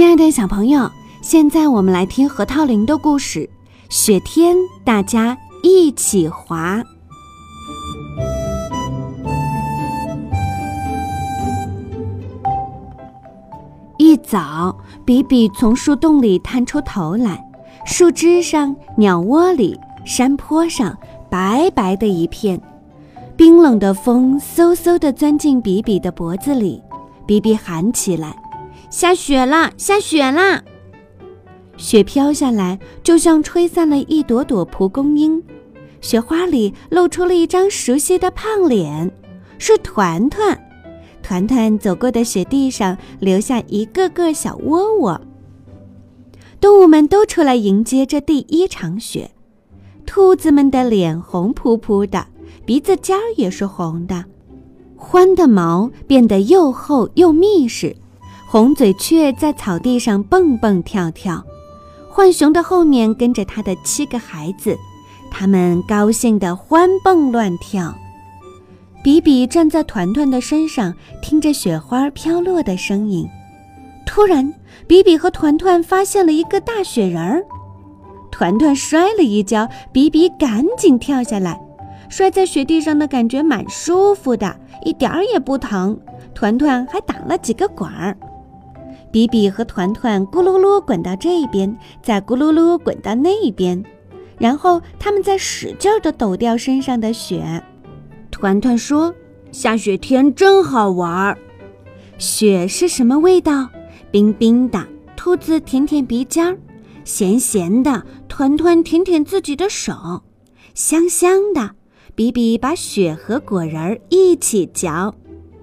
亲爱的小朋友，现在我们来听核桃林的故事。雪天，大家一起滑。一早，比比从树洞里探出头来，树枝上、鸟窝里、山坡上，白白的一片。冰冷的风嗖嗖地钻进比比的脖子里，比比喊起来。下雪了，下雪啦！雪飘下来，就像吹散了一朵朵蒲公英。雪花里露出了一张熟悉的胖脸，是团团。团团走过的雪地上留下一个个小窝窝。动物们都出来迎接这第一场雪。兔子们的脸红扑扑的，鼻子尖儿也是红的。獾的毛变得又厚又密实。红嘴雀在草地上蹦蹦跳跳，浣熊的后面跟着它的七个孩子，他们高兴地欢蹦乱跳。比比站在团团的身上，听着雪花飘落的声音。突然，比比和团团发现了一个大雪人儿，团团摔了一跤，比比赶紧跳下来，摔在雪地上的感觉蛮舒服的，一点儿也不疼。团团还打了几个滚儿。比比和团团咕噜噜滚到这边，再咕噜噜滚到那边，然后他们再使劲地抖掉身上的雪。团团说：“下雪天真好玩儿。雪是什么味道？冰冰的。兔子舔舔鼻尖儿，咸咸的。团团舔舔自己的手，香香的。比比把雪和果仁儿一起嚼。”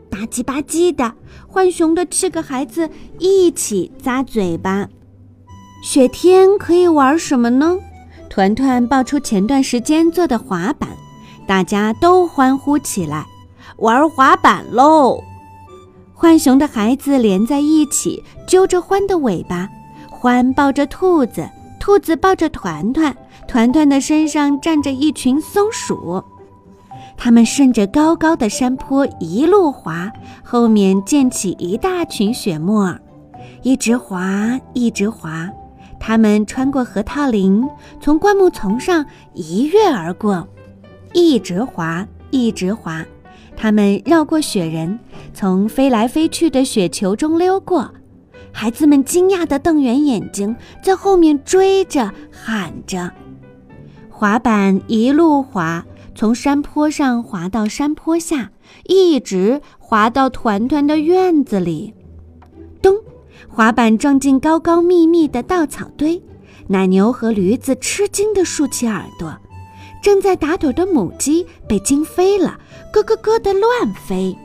吧唧吧唧的，浣熊的七个孩子一起咂嘴巴。雪天可以玩什么呢？团团抱出前段时间做的滑板，大家都欢呼起来：“玩滑板喽！”浣熊的孩子连在一起，揪着獾的尾巴，獾抱着兔子，兔子抱着团团，团团的身上站着一群松鼠。他们顺着高高的山坡一路滑，后面溅起一大群雪沫，一直滑，一直滑。他们穿过核桃林，从灌木丛上一跃而过，一直滑，一直滑。他们绕过雪人，从飞来飞去的雪球中溜过。孩子们惊讶地瞪圆眼睛，在后面追着喊着：“滑板一路滑。”从山坡上滑到山坡下，一直滑到团团的院子里。咚！滑板撞进高高密密的稻草堆，奶牛和驴子吃惊地竖起耳朵。正在打盹的母鸡被惊飞了，咯咯咯地乱飞。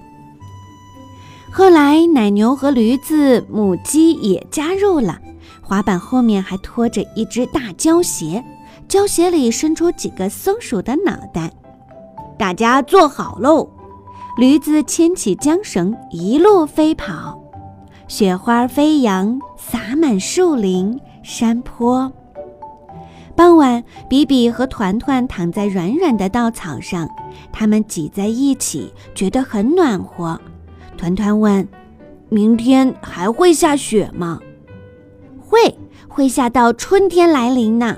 后来，奶牛和驴子、母鸡也加入了。滑板后面还拖着一只大胶鞋，胶鞋里伸出几个松鼠的脑袋。大家坐好喽！驴子牵起缰绳，一路飞跑。雪花飞扬，洒满树林、山坡。傍晚，比比和团团躺在软软的稻草上，他们挤在一起，觉得很暖和。团团问：“明天还会下雪吗？”“会，会下到春天来临呢。”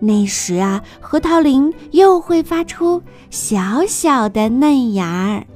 那时啊，核桃林又会发出小小的嫩芽儿。